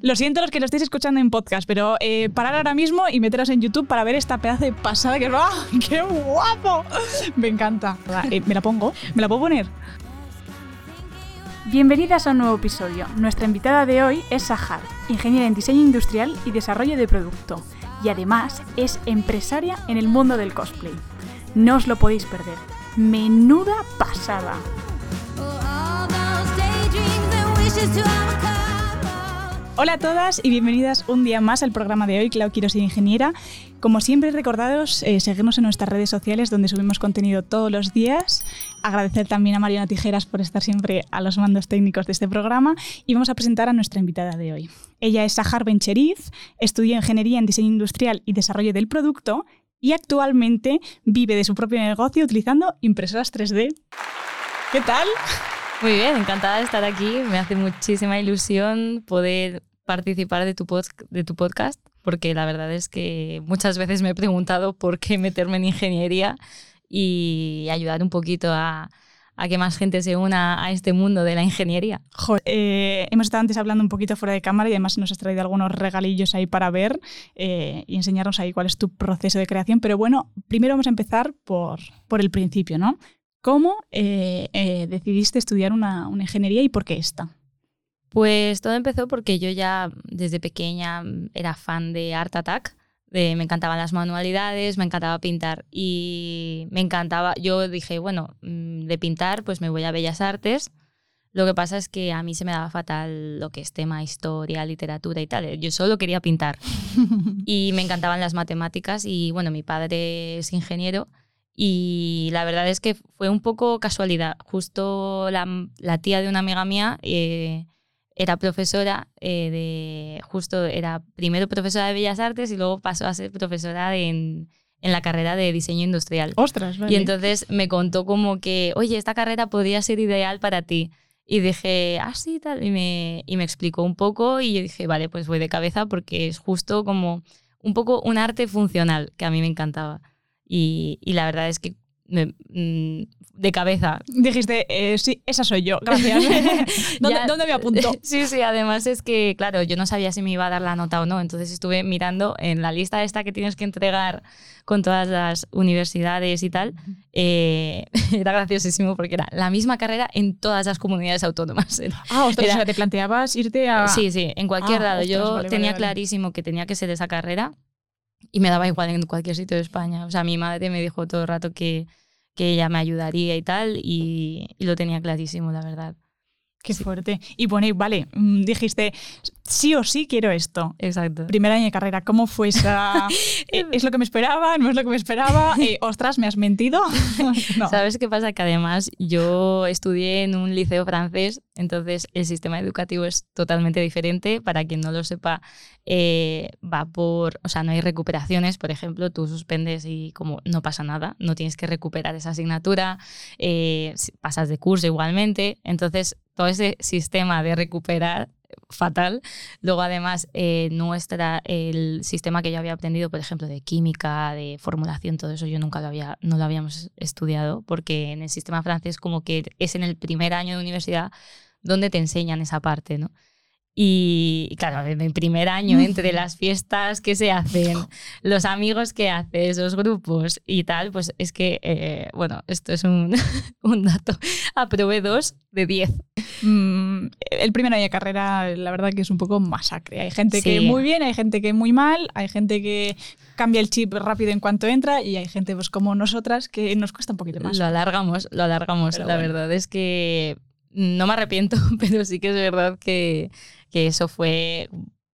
Lo siento los que lo estéis escuchando en podcast, pero eh, parar ahora mismo y meteros en YouTube para ver esta pedazo de pasada que es. ¡Ah! ¡Qué guapo! Me encanta. Eh, ¿Me la pongo? ¿Me la puedo poner? Bienvenidas a un nuevo episodio. Nuestra invitada de hoy es Sahar, ingeniera en diseño industrial y desarrollo de producto, y además es empresaria en el mundo del cosplay. No os lo podéis perder. Menuda pasada. Hola a todas y bienvenidas un día más al programa de hoy, Clau Quiero ser ingeniera. Como siempre, recordados eh, en nuestras redes sociales donde subimos contenido todos los días. Agradecer también a Mariana Tijeras por estar siempre a los mandos técnicos de este programa y vamos a presentar a nuestra invitada de hoy. Ella es Sahar Bencheriz, estudió Ingeniería en Diseño Industrial y Desarrollo del Producto y actualmente vive de su propio negocio utilizando impresoras 3D. ¿Qué tal? Muy bien, encantada de estar aquí. Me hace muchísima ilusión poder participar de tu, de tu podcast, porque la verdad es que muchas veces me he preguntado por qué meterme en ingeniería y ayudar un poquito a, a que más gente se una a este mundo de la ingeniería. Eh, hemos estado antes hablando un poquito fuera de cámara y además nos has traído algunos regalillos ahí para ver eh, y enseñarnos ahí cuál es tu proceso de creación. Pero bueno, primero vamos a empezar por, por el principio, ¿no? ¿Cómo eh, decidiste estudiar una, una ingeniería y por qué esta? Pues todo empezó porque yo ya desde pequeña era fan de Art Attack. me encantaban las manualidades, me encantaba pintar y me encantaba, yo dije, bueno, mm, de pintar pues me voy a Bellas Artes. Lo que pasa es que a mí se me daba fatal lo que es tema, historia, literatura y tal. Yo solo quería pintar. y me encantaban las matemáticas y bueno, mi padre es ingeniero y la verdad es que fue un poco casualidad. Justo la, la tía de una amiga mía... Eh, era profesora eh, de, justo era primero profesora de Bellas Artes y luego pasó a ser profesora en, en la carrera de diseño industrial. Ostras, vale. Y entonces me contó como que, oye, esta carrera podría ser ideal para ti. Y dije, ah, sí, tal. Y me, y me explicó un poco y yo dije, vale, pues voy de cabeza porque es justo como un poco un arte funcional que a mí me encantaba. Y, y la verdad es que Mm, de cabeza. Dijiste, eh, sí, esa soy yo, gracias. ¿Dónde, me apunto? Sí, sí, además es que, claro, yo no sabía si me iba a dar la nota o no, entonces estuve mirando en la lista esta que tienes que entregar con todas las universidades y tal. Eh, era graciosísimo porque era la misma carrera en todas las comunidades autónomas. Ah, ostras, o sea, te planteabas irte a... Sí, sí, en cualquier ah, lado. yo tenía clarísimo que tenía que ser esa carrera y me daba igual en cualquier sitio de España. O sea, mi madre me dijo todo el rato que, que ella me ayudaría y tal, y, y lo tenía clarísimo, la verdad. Qué fuerte. Y bueno, vale, mm, dijiste, sí o sí quiero esto. Exacto. Primer año de carrera, ¿cómo fue esa? Eh, ¿Es lo que me esperaba? ¿No es lo que me esperaba? Eh, ostras, ¿me has mentido? ¿Sabes qué pasa? Que además yo estudié en un liceo francés, entonces el sistema educativo es totalmente diferente. Para quien no lo sepa, eh, va por, o sea, no hay recuperaciones, por ejemplo, tú suspendes y como no pasa nada, no tienes que recuperar esa asignatura, pasas de curso igualmente. Entonces, todo ese sistema de recuperar fatal. Luego, además, eh, nuestra, el sistema que yo había aprendido, por ejemplo, de química, de formulación, todo eso, yo nunca lo había, no lo habíamos estudiado, porque en el sistema francés como que es en el primer año de universidad donde te enseñan esa parte, ¿no? Y claro, en el primer año, entre las fiestas que se hacen, los amigos que haces, los grupos y tal, pues es que, eh, bueno, esto es un, un dato. Aprobé dos de diez. Mm, el primer año de carrera, la verdad que es un poco masacre. Hay gente que muy bien, hay gente que muy mal, hay gente que cambia el chip rápido en cuanto entra y hay gente pues como nosotras que nos cuesta un poquito más. Lo alargamos, lo alargamos. la verdad es que no me arrepiento, pero sí que es verdad que que eso fue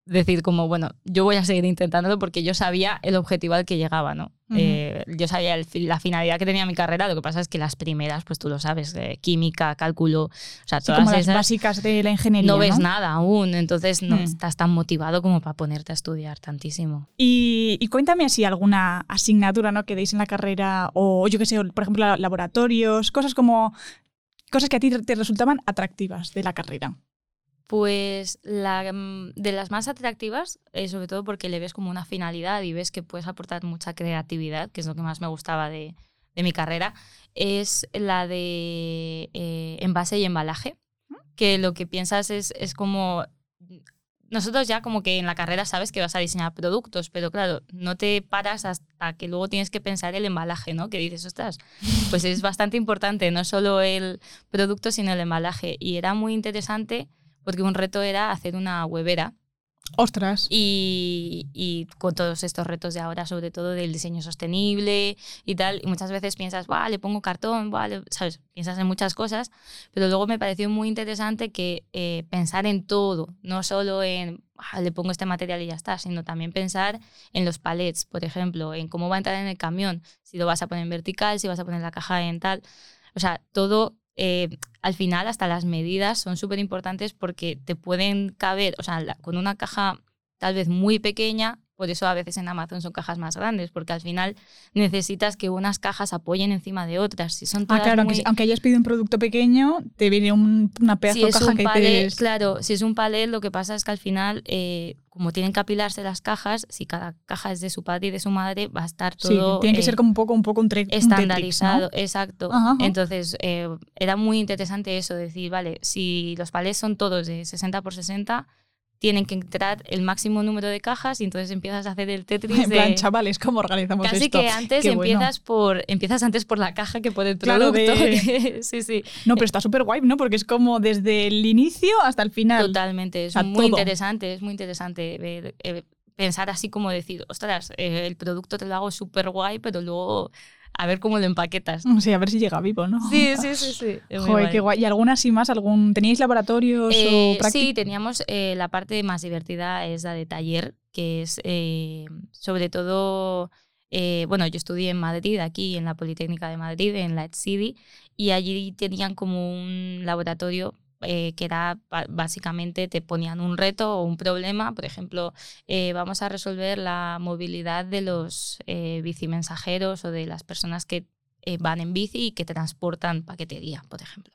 decir como, bueno, yo voy a seguir intentándolo porque yo sabía el objetivo al que llegaba, ¿no? Eh, yo sabía la finalidad que tenía mi carrera, lo que pasa es que las primeras, pues tú lo sabes, química, cálculo, o sea, todas las básicas de la ingeniería. No, ves nada aún, entonces no mm. estás tan motivado como para ponerte a estudiar tantísimo. Y, y, cuéntame si alguna asignatura ¿no? que deis en la carrera, o yo qué sé, por ejemplo, laboratorios, cosas como cosas que a ti te resultaban atractivas de la carrera. Pues la, mm, de las más atractivas, eh, sobre todo porque le ves como una finalidad y ves que puedes aportar mucha creatividad, que es lo que más me gustaba de, de mi carrera, es la de eh, envase y embalaje, que lo que piensas es, es como nosotros ya como que en la carrera sabes que vas a diseñar productos, pero claro, no te paras hasta que luego tienes que pensar el embalaje, ¿no? Que dices, ostras, pues es bastante importante, no solo el producto, sino el embalaje. Y era muy interesante porque un reto era hacer una huevera Ostras. y, y con todos estos retos de ahora, sobre todo del diseño sostenible y tal, y muchas veces piensas, "Buah, le pongo cartón, buah, le-", ¿sabes? Piensas en muchas cosas, pero luego me pareció muy interesante que eh, pensar en todo, no solo en, "Ah, le pongo este material y ya está, sino también pensar en los palets, por ejemplo, en cómo va a entrar en el camión, si lo vas a poner en vertical, si vas a poner la caja en tal. O sea, todo, eh, al final, hasta las medidas son súper importantes porque te pueden caber, o sea, la- con una caja tal vez muy pequeña, por eso a veces en Amazon son cajas más grandes, porque al final necesitas que unas cajas apoyen encima de otras. Si son Ah, todas claro, aunque, muy- aunque hayas pedido un producto pequeño, te viene un- una pedazo si de caja un que palet, te... claro, si es un palet, lo que pasa es que al final, eh, como tienen que apilarse las cajas, si cada caja es de su padre y de su madre, va a estar Sí, todo tiene que eh, ser como un poco un poco un, tre- un Tetris, estandarizado, ¿no? exacto. Ajá, ajá. Entonces, eh, era muy interesante eso, decir, vale, si los palets son todos de 60 por 60, tienen que entrar el máximo número de cajas y entonces empiezas a hacer el Tetris En plan, de... chavales, ¿cómo organizamos Casi esto? que antes Qué bueno. empiezas por empiezas antes por la caja que por el Claro, producto. de- sí, sí. No, pero está súper guay, ¿no? Porque es como desde el inicio hasta el final. Totalmente, es muy todo. interesante, es muy interesante ver, eh, pensar así como decir, ostras, eh, el producto te lo hago súper guay, pero luego a ver cómo lo empaquetas. Sí, a ver si llega vivo, ¿no? Sí, sí, sí, sí. Joder, qué guay. ¿Y alguna así más? ¿Algún, ¿Teníais laboratorios Eh, o prácticas? sí, teníamos eh, la parte más divertida, es la de taller, que es eh, sobre todo, eh, bueno, yo estudié en Madrid, aquí en la Politécnica de Madrid, en la ETSIDI, y allí tenían como un laboratorio eh, que era básicamente te ponían un reto o un problema, por ejemplo, eh, vamos a resolver la movilidad de los eh, bicimensajeros o de las personas que eh, van en bici y que transportan paquetería, por ejemplo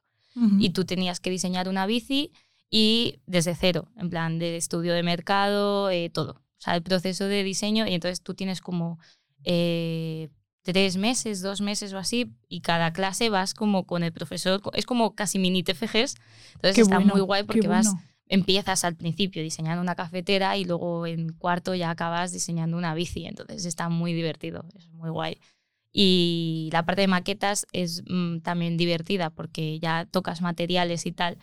y tú tenías que diseñar una bici y desde cero, en plan de estudio de mercado, todo. O sea, el proceso de diseño y entonces tú tienes como eh, tres meses, dos meses o así y cada clase vas como con el profesor, es como casi mini TFGs, entonces Qué está bueno, muy guay porque vas, empiezas al principio diseñando una cafetera y luego en cuarto ya acabas diseñando una bici, entonces está muy divertido, es muy guay. Y la parte de maquetas es mm, también divertida porque ya tocas materiales y tal,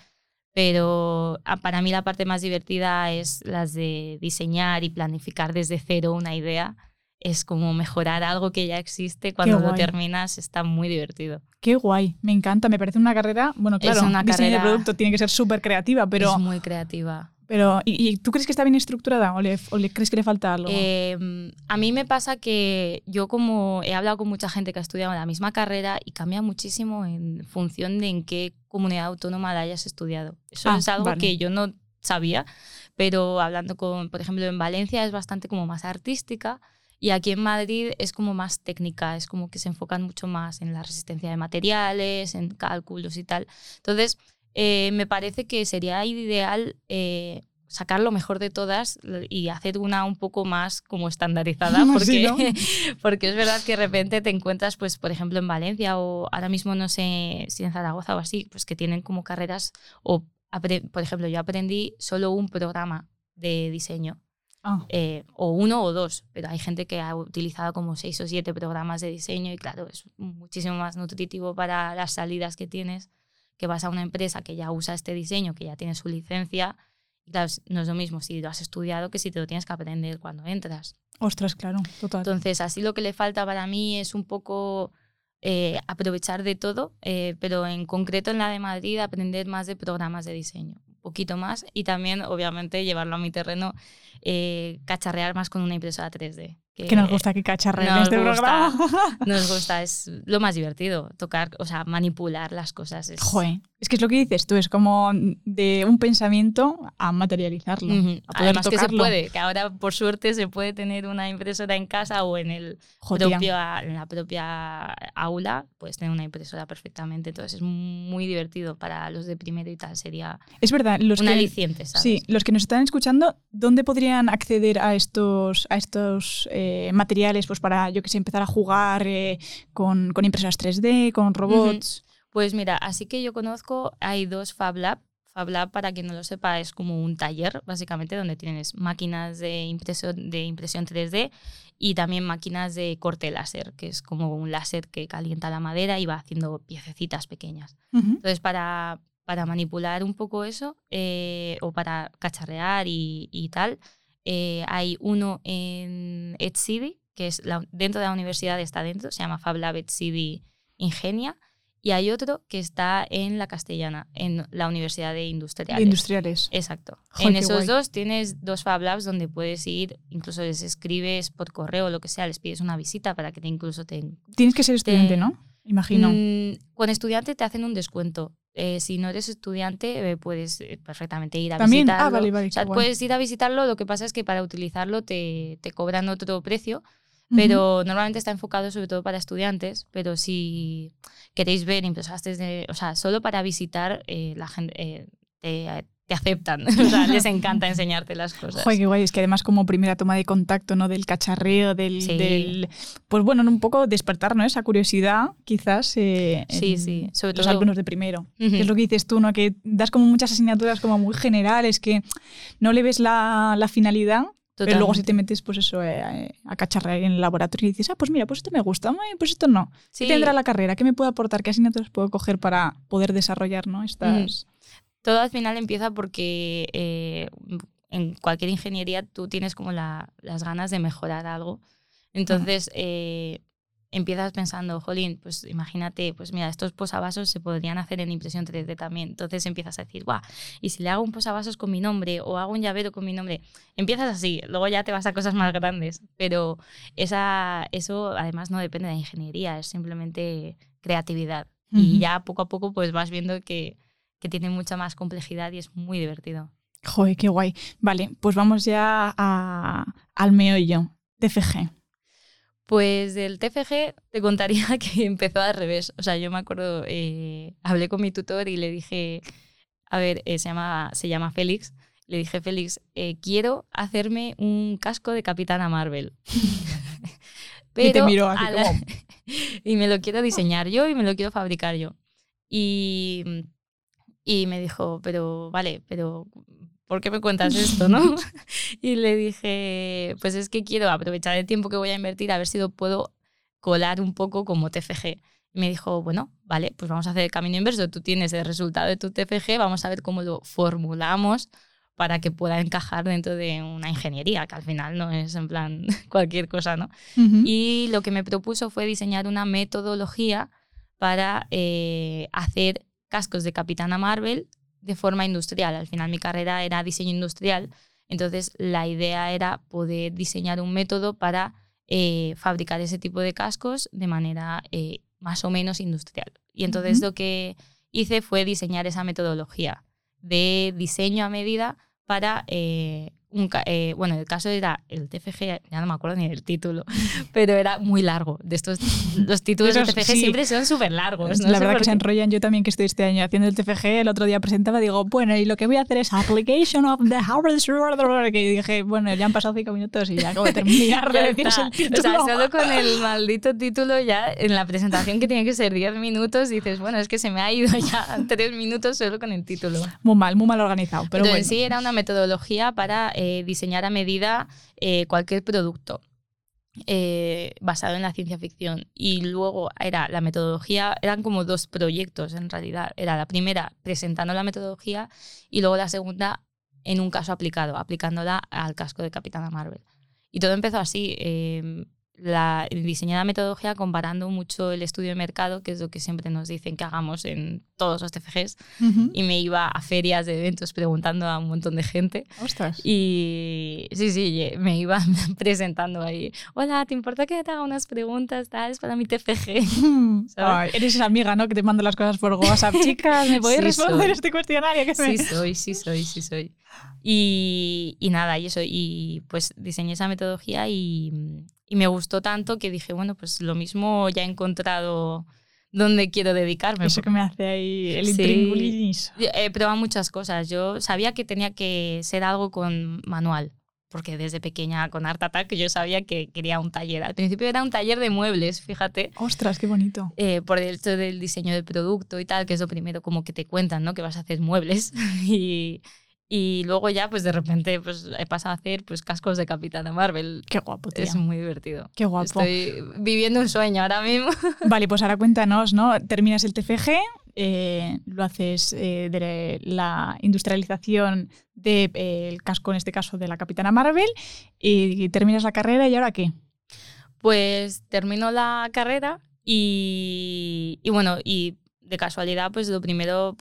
pero ah, para mí la parte más divertida es las de diseñar y planificar desde cero una idea. Es como mejorar algo que ya existe. Cuando lo terminas está muy divertido. Qué guay, me encanta, me parece una carrera, bueno, Es claro, una diseño de carrera- producto tiene que ser súper creativa, pero, es muy creativa. pero ¿y, y tú crees que está bien estructurada o le, o le crees que le falta algo? Eh, a mí me pasa que yo como he hablado con mucha gente que ha estudiado la misma carrera y cambia muchísimo en función de en qué comunidad autónoma la hayas estudiado. Eso Ah, es algo vale. que yo no sabía, pero hablando con, por ejemplo, en Valencia es bastante como más artística y aquí en Madrid es como más técnica, es como que se enfocan mucho más en la resistencia de materiales, en cálculos y tal. Entonces, eh, me parece que sería ideal eh, sacar lo mejor de todas y hacer una un poco más como estandarizada, Sí, porque, ¿no? porque es verdad que de repente te encuentras, pues, por ejemplo, en Valencia o ahora mismo no sé si en Zaragoza o así, pues que tienen como carreras o, por ejemplo, yo aprendí solo un programa de diseño Ah, eh, o uno o dos, pero hay gente que ha utilizado como seis o siete programas de diseño y claro, es muchísimo más nutritivo para las salidas que tienes, que vas a una empresa que ya usa este diseño, que ya tiene su licencia, y claro, no es lo mismo si lo has estudiado que si te lo tienes que aprender cuando entras. ostras, claro, total. Entonces, así lo que le falta para mí es un poco eh, aprovechar de todo, eh, pero en concreto en la de Madrid aprender más de programas de diseño, poquito más, y también, obviamente, llevarlo a mi terreno, eh, cacharrear más con una impresora 3D. Que nos gusta que cacharreen en este gusta. programa. Nos gusta, es lo más divertido, tocar, o sea, manipular las cosas. Es, Joder, es que es lo que dices tú, es como de un pensamiento a materializarlo, a poder Además que se tocarlo. puede, que ahora por suerte se puede tener una impresora en casa o en el Joder, en la propia aula, puedes tener una impresora perfectamente. Entonces es muy divertido para los de primero y tal. Sería Es verdad, los un que, aliciente, ¿sabes? sí, los que nos están escuchando, ¿dónde podrían acceder a estos, a estos eh, materiales pues para, yo que sé, empezar a jugar eh, con, con impresoras 3D, con robots? Pues mira, así que yo conozco, hay dos Fab Lab. Fab Lab, para quien no lo sepa, es como un taller, básicamente, donde tienes máquinas de impresión, de impresión 3D y también máquinas de corte láser, que es como un láser que calienta la madera y va haciendo piececitas pequeñas. Entonces, para, para manipular un poco eso eh, o para cacharrear y, tal, eh, hay uno en EdCity, que es dentro de la universidad, está dentro, se llama Fab Lab EdCity Ingenia y hay otro que está en la Castellana, en la Universidad de Industriales. industriales. Exacto. en esos dos tienes dos Fab Labs donde puedes ir, incluso les escribes por correo o lo que sea, les pides una visita para que te incluso te... Tienes que ser estudiante, ¿no? Imagino. Mm, con estudiante te hacen un descuento. Eh, si no eres estudiante, eh, puedes eh, perfectamente ir a ¿También? visitarlo. Ah, vale, vale, o sea, puedes ir a visitarlo, lo que pasa es que para utilizarlo te, te cobran otro precio, pero normalmente está enfocado sobre todo para estudiantes, pero si queréis ver impresoras de, o sea, solo para visitar, eh, la gente eh, te, te, aceptan, o sea, les encanta enseñarte las cosas. Joder, qué guay, es que además como primera toma de contacto, ¿no? Del cacharreo, del, del pues bueno, un poco despertar, ¿no? Esa curiosidad, quizás. Eh, sí, sí, sobre todo los alumnos de primero. que es lo que dices tú, ¿no? Que das como muchas asignaturas como muy generales, que no le ves la, la finalidad pero luego si te metes, pues eso, eh, eh, a cacharrear en el laboratorio y dices, ah, pues mira, pues esto me gusta, pues esto no. Sí. ¿Qué tendrá la carrera? ¿Qué me puede aportar? ¿Qué asignaturas puedo coger para poder desarrollar ¿no? estas...? Todo al final empieza porque eh, en cualquier ingeniería tú tienes como la, las ganas de mejorar algo. Entonces, empiezas pensando, jolín, pues imagínate, pues mira, estos posavasos se podrían hacer en impresión 3D también. Entonces empiezas a decir, guau, y si le hago un posavasos con mi nombre o hago un llavero con mi nombre, empiezas así, luego ya te vas a cosas más grandes. Pero esa, eso además no depende de ingeniería, es simplemente creatividad. Y ya poco a poco pues vas viendo que, que tiene mucha más complejidad y es muy divertido. Joder, qué guay. Vale, pues vamos ya a, al meollo, TFG. Pues del TFG te contaría que empezó al revés. O sea, yo me acuerdo, eh, hablé con mi tutor y le dije, a ver, eh, se, llama, se llama Félix. Le dije, Félix, eh, quiero hacerme un casco de Capitana Marvel. y te miró así como... y me lo quiero diseñar yo y me lo quiero fabricar yo. Y, y me dijo, pero vale, pero ¿por qué me cuentas esto, no? y le dije, pues es que quiero aprovechar el tiempo que voy a invertir a ver si lo puedo colar un poco como TFG. Y me dijo, bueno, vale, pues vamos a hacer el camino inverso. Tú tienes el resultado de tu TFG, vamos a ver cómo lo formulamos para que pueda encajar dentro de una ingeniería, que al final no es en plan cualquier cosa, ¿no? Y lo que me propuso fue diseñar una metodología para eh, hacer cascos de Capitana Marvel de forma industrial. Al final mi carrera era diseño industrial, entonces la idea era poder diseñar un método para eh, fabricar ese tipo de cascos de manera eh, más o menos industrial. Y entonces lo que hice fue diseñar esa metodología de diseño a medida para eh, eh, bueno, el caso era el TFG, ya no me acuerdo ni del título, pero era muy largo. De estos, los títulos del TFG siempre son súper largos. La verdad que se enrollan. Yo también que estoy este año haciendo el TFG, el otro día presentaba, digo, bueno, y lo que voy a hacer es Application of the Harvest que dije, bueno, ya han pasado cinco minutos y ya acabo de terminar de decir el título. O sea, solo con el maldito título ya en la presentación que tiene que ser 10 minutos dices, bueno, es que se me ha ido ya tres minutos solo con el título. Muy mal, muy mal organizado. Pero Entonces, sí, era una metodología para eh, diseñar a medida eh, cualquier producto. Eh, basado en la ciencia ficción y luego era la metodología, eran como dos proyectos en realidad. Era la primera presentando la metodología y luego la segunda en un caso aplicado, aplicándola al casco de Capitana Marvel. Y todo empezó así. Em, la, diseñar la metodología comparando mucho el estudio de mercado, que es lo que siempre nos dicen que hagamos en todos los TFGs, y me iba a ferias de eventos preguntando a un montón de gente. Ostras. Y sí, sí, me iba presentando ahí. Hola, ¿te importa que te haga unas preguntas tal para mi TFG? eres esa amiga, ¿no? Que te manda las cosas por WhatsApp. Chicas, ¿me podéis responder este cuestionario? Que sí, soy, sí, soy, sí, soy. Y, y nada, y eso, y pues diseñé esa metodología y, y me gustó tanto que dije, bueno, pues lo mismo ya he encontrado dónde quiero dedicarme. Eso que me hace ahí el sí. He probado muchas cosas. Yo sabía que tenía que ser algo con manual. porque desde pequeña con Art Attack yo sabía que quería un taller. Al principio era un taller de muebles, fíjate. Ostras, qué bonito. Eh, por el hecho del diseño del producto y tal, que es lo primero como que te cuentan, ¿no? Que vas a hacer muebles. y, y luego ya, pues de repente, pues he pasado a hacer pues cascos de Capitana Marvel. Qué guapo, tía. Es muy divertido. Qué guapo. Estoy viviendo un sueño ahora mismo. Vale, pues ahora cuéntanos, ¿no? Terminas el TFG, eh, lo haces eh, de la industrialización del de, eh, casco, en este caso, de la Capitana Marvel, y terminas la carrera, ¿y ahora qué? Pues termino la carrera y, y bueno, y de casualidad, pues lo primero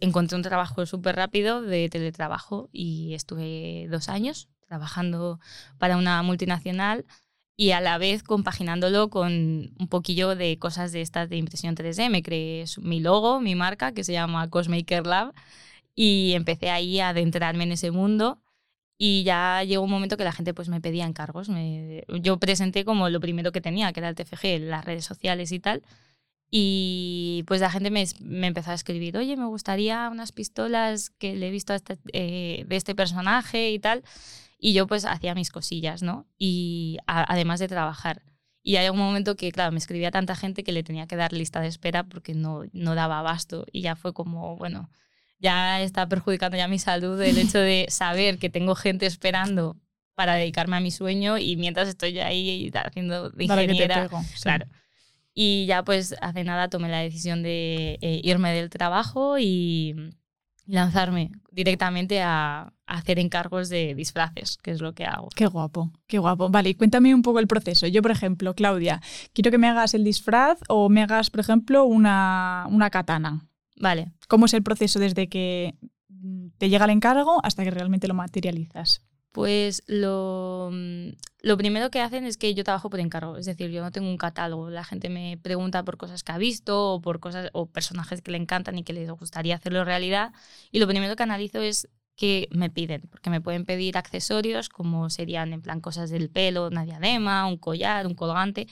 encontré un trabajo súper rápido de teletrabajo y estuve dos años trabajando para una multinacional y a la vez compaginándolo con un poquillo de cosas de estas de impresión 3D. Me creé mi logo, mi marca, que se llama Cosmaker Lab, y empecé ahí a adentrarme en ese mundo. Y ya llegó un momento que la gente pues me pedía encargos. Me, yo presenté como lo primero que tenía, que era el TFG, las redes sociales y tal. Y pues la gente me, me, empezó a escribir, oye, me gustaría unas pistolas que le he visto este, eh, de este personaje y tal. Y yo pues hacía mis cosillas, ¿no? Y a, además de trabajar. Y hay un momento que, claro, me escribía tanta gente que le tenía que dar lista de espera porque no, no daba abasto. Y ya fue como, bueno, ya está perjudicando ya mi salud el hecho de saber que tengo gente esperando para dedicarme a mi sueño y mientras estoy ahí haciendo de ingeniera. Sí. Claro. Y ya pues hace nada tomé la decisión de eh, irme del trabajo y lanzarme directamente a, a, hacer encargos de disfraces, que es lo que hago. Qué guapo, qué guapo. Vale, y cuéntame un poco el proceso. Yo, por ejemplo, Claudia, quiero que me hagas el disfraz o me hagas, por ejemplo, una, una katana. Vale. ¿Cómo es el proceso desde que te llega el encargo hasta que realmente lo materializas? Pues lo, lo, primero que hacen es que yo trabajo por encargo, es decir, yo no tengo un catálogo, la gente me pregunta por cosas que ha visto o por cosas o personajes que le encantan y que les gustaría hacerlo realidad. Y lo primero que analizo es que me piden, porque me pueden pedir accesorios como serían en plan cosas del pelo, una diadema, un collar, un colgante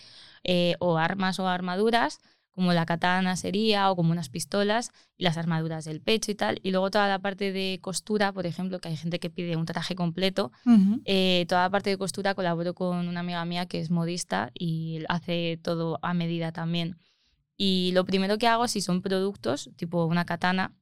eh, o armas o armaduras como la katana sería o como unas pistolas y las armaduras del pecho y tal. Y luego toda la parte de costura, por ejemplo, que hay gente que pide un traje completo, uh -huh. eh, toda la parte de costura colaboro con una amiga mía que es modista y hace todo a medida también. Y lo primero que hago, si son productos, tipo una katana,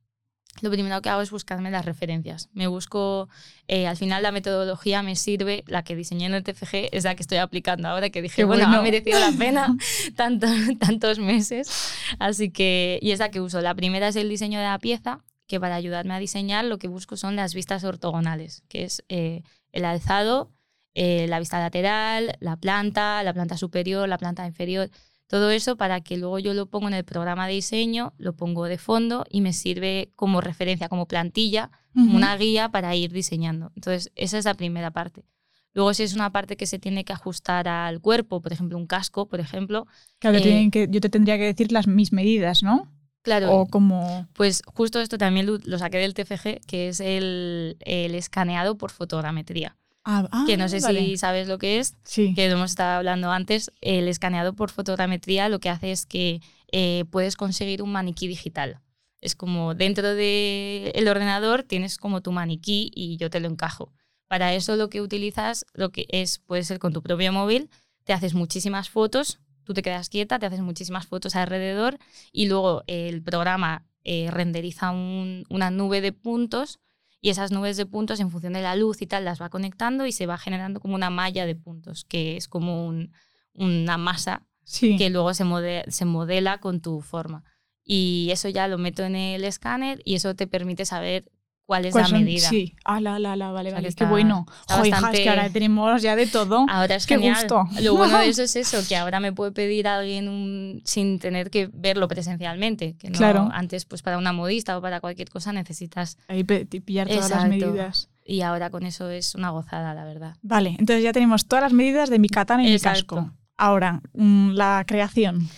lo primero que hago es buscarme las referencias. Me busco, eh, al final la metodología me sirve, la que diseñé en el TFG es la que estoy aplicando ahora, que dije, bueno, bueno, ha merecido la pena tanto, tantos meses. Así que, y es la que uso. La primera es el diseño de la pieza, que para ayudarme a diseñar lo que busco son las vistas ortogonales, que es eh, el alzado, eh, la vista lateral, la planta, la planta superior, la planta inferior. Todo eso para que luego yo lo pongo en el programa de diseño, lo pongo de fondo y me sirve como referencia, como plantilla, uh -huh. una guía para ir diseñando. Entonces, esa es la primera parte. Luego, si es una parte que se tiene que ajustar al cuerpo, por ejemplo, un casco, por ejemplo. Claro, eh, que, yo te tendría que decir las mis medidas, ¿no? Claro. O como... Pues justo esto también lo, lo saqué del TFG, que es el, el escaneado por fotogrametría. Ah, ah, que no sé vale. si sabes lo que es, sí. que lo hemos estado hablando antes. El escaneado por fotogrametría lo que hace es que eh, puedes conseguir un maniquí digital. Es como dentro del el ordenador tienes como tu maniquí y yo te lo encajo. Para eso lo que utilizas lo que es puede ser con tu propio móvil, te haces muchísimas fotos, tú te quedas quieta, te haces muchísimas fotos alrededor y luego el programa eh, renderiza un, una nube de puntos y esas nubes de puntos en función de la luz y tal las va conectando y se va generando como una malla de puntos, que es como un, una masa sí. que luego se se modela con tu forma. Y eso ya lo meto en el escáner y eso te permite saber cuál es la son? medida. Sí, ah, la, la, la, vale, O sea, vale, qué bueno. está Jo, hija, bastante- es que ahora tenemos ya de todo. Ahora es Qué genial. gusto. Lo bueno de eso es eso, que ahora me puede pedir a alguien un- sin tener que verlo presencialmente. Que no, Claro. Antes, pues para una modista o para cualquier cosa necesitas. Ahí pillar todas las medidas. Y ahora con eso es una gozada, la verdad. Vale, entonces ya tenemos todas las medidas de mi katana y Exacto. mi casco. Ahora, mm, la creación.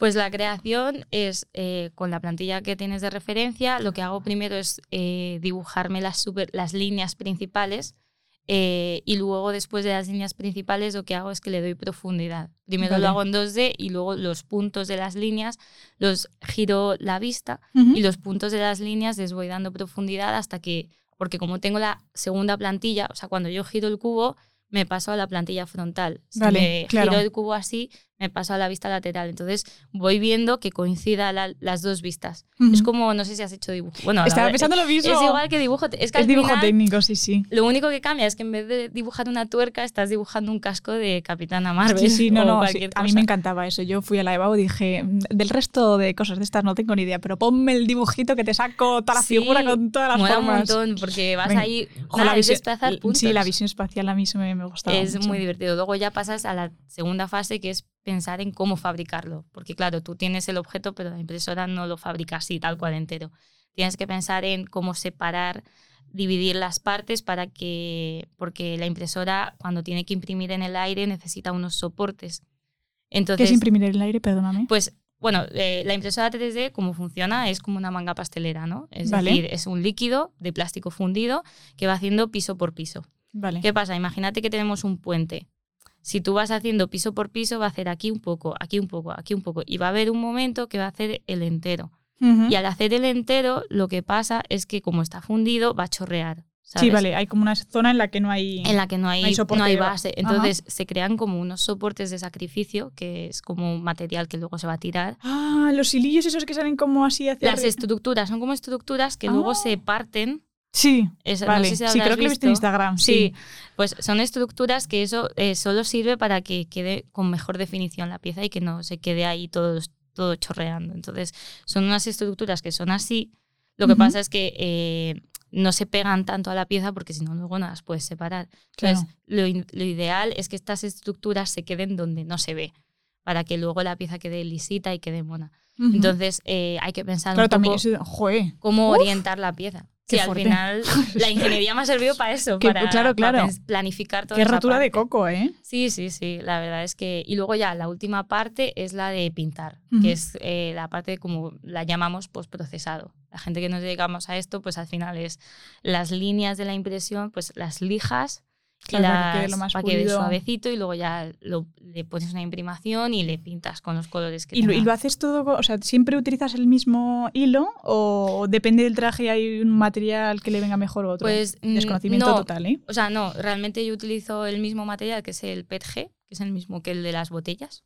Pues la creación es eh, con la plantilla que tienes de referencia. Lo que hago primero es eh, dibujarme las, super- las líneas principales eh, y luego después de las líneas principales lo que hago es que le doy profundidad. Primero Vale. lo hago en 2D y luego los puntos de las líneas los giro la vista y los puntos de las líneas les voy dando profundidad hasta que porque como tengo la segunda plantilla, o sea, cuando yo giro el cubo, me paso a la plantilla frontal. Si Vale, me claro. giro el cubo así, me paso a la vista lateral. Entonces voy viendo que coincida la- las dos vistas. Es Ujú. como, no sé si has hecho dibujo. Bueno, Estaba pensando lo mismo. es igual que dibujo. Es que Es dibujo final, técnico, sí, sí. lo único que cambia es que en vez de dibujar una tuerca, estás dibujando un casco de Capitana Marvel. Sí, sí, no, no. sí, A mí me encantaba eso. Yo fui a la EBAU y dije, "Mm, del resto de cosas de estas no tengo ni idea, pero ponme el dibujito que te saco toda la Sí, figura con todas las Mola formas. un montón porque vas Venga. ahí Ojo, nada, la es visión- desplazar puntos. Sí, la visión espacial a mí se me, me gustaba. es mucho. muy divertido. Luego ya pasas a la segunda fase que es pensar en cómo fabricarlo. Porque claro, tú tienes el objeto, pero la impresora no lo fabrica así, tal cual entero. Tienes que pensar en cómo separar, dividir las partes para que, porque la impresora cuando tiene que imprimir en el aire necesita unos soportes. ¿Qué Entonces, es imprimir en el aire? Perdóname. pues bueno, eh, la impresora 3D, como funciona, es como una manga pastelera, ¿no? Es Vale. decir, es un líquido de plástico fundido que va haciendo piso por piso. Vale. ¿Qué pasa? Imagínate que tenemos un puente. Si tú vas haciendo piso por piso, va a hacer aquí un poco, aquí un poco, aquí un poco. Y va a haber un momento que va a hacer el entero. Y al hacer el entero, lo que pasa es que como está fundido, va a chorrear. ¿sabes? Sí, vale. Hay como una zona en la que no hay. En la que no hay, No hay no soporte hay base. Ajá. Entonces se crean como unos soportes de sacrificio, que es como un material que luego se va a tirar. Ah, los hilillos esos que salen como así hacia Las arriba. estructuras son como estructuras que Ah. luego se parten. Sí, Es- no vale. sé si sí, creo que lo he visto en. Instagram. Sí, Sí. pues son estructuras que eso eh, solo sirve para que quede con mejor definición la pieza y que no se quede ahí todo, todo chorreando. Entonces, son unas estructuras que son así. Lo que Ujú. pasa es que eh, no se pegan tanto a la pieza porque si no, luego no las puedes separar. Entonces, Claro. lo, in- lo ideal es que estas estructuras se queden donde no se ve, para que luego la pieza quede lisita y quede mona. Ujú. Entonces, eh, hay que pensar claro, un poco también. Joder. cómo Uf, orientar la pieza. Sí, al final la ingeniería me ha servido para eso, Que- para, claro, para claro. pens- planificar toda Qué rotura de coco, ¿eh? Sí, sí, sí, la verdad es que... Y luego ya la última parte es la de pintar, que es eh, la parte como la llamamos postprocesado. La gente que nos dedicamos a esto, pues al final es las líneas de la impresión, pues las lijas Claro, para que quede las- para que quede pulido. suavecito y luego ya lo- le pones una imprimación y le pintas con los colores que ¿Y lo, y lo haces todo, o sea, siempre utilizas el mismo hilo o depende del traje y hay un material que le venga mejor o otro? Pues mm, Desconocimiento no, total, ¿eh? O sea, no, realmente yo utilizo el mismo material que es el PETG, que es el mismo que el de las botellas.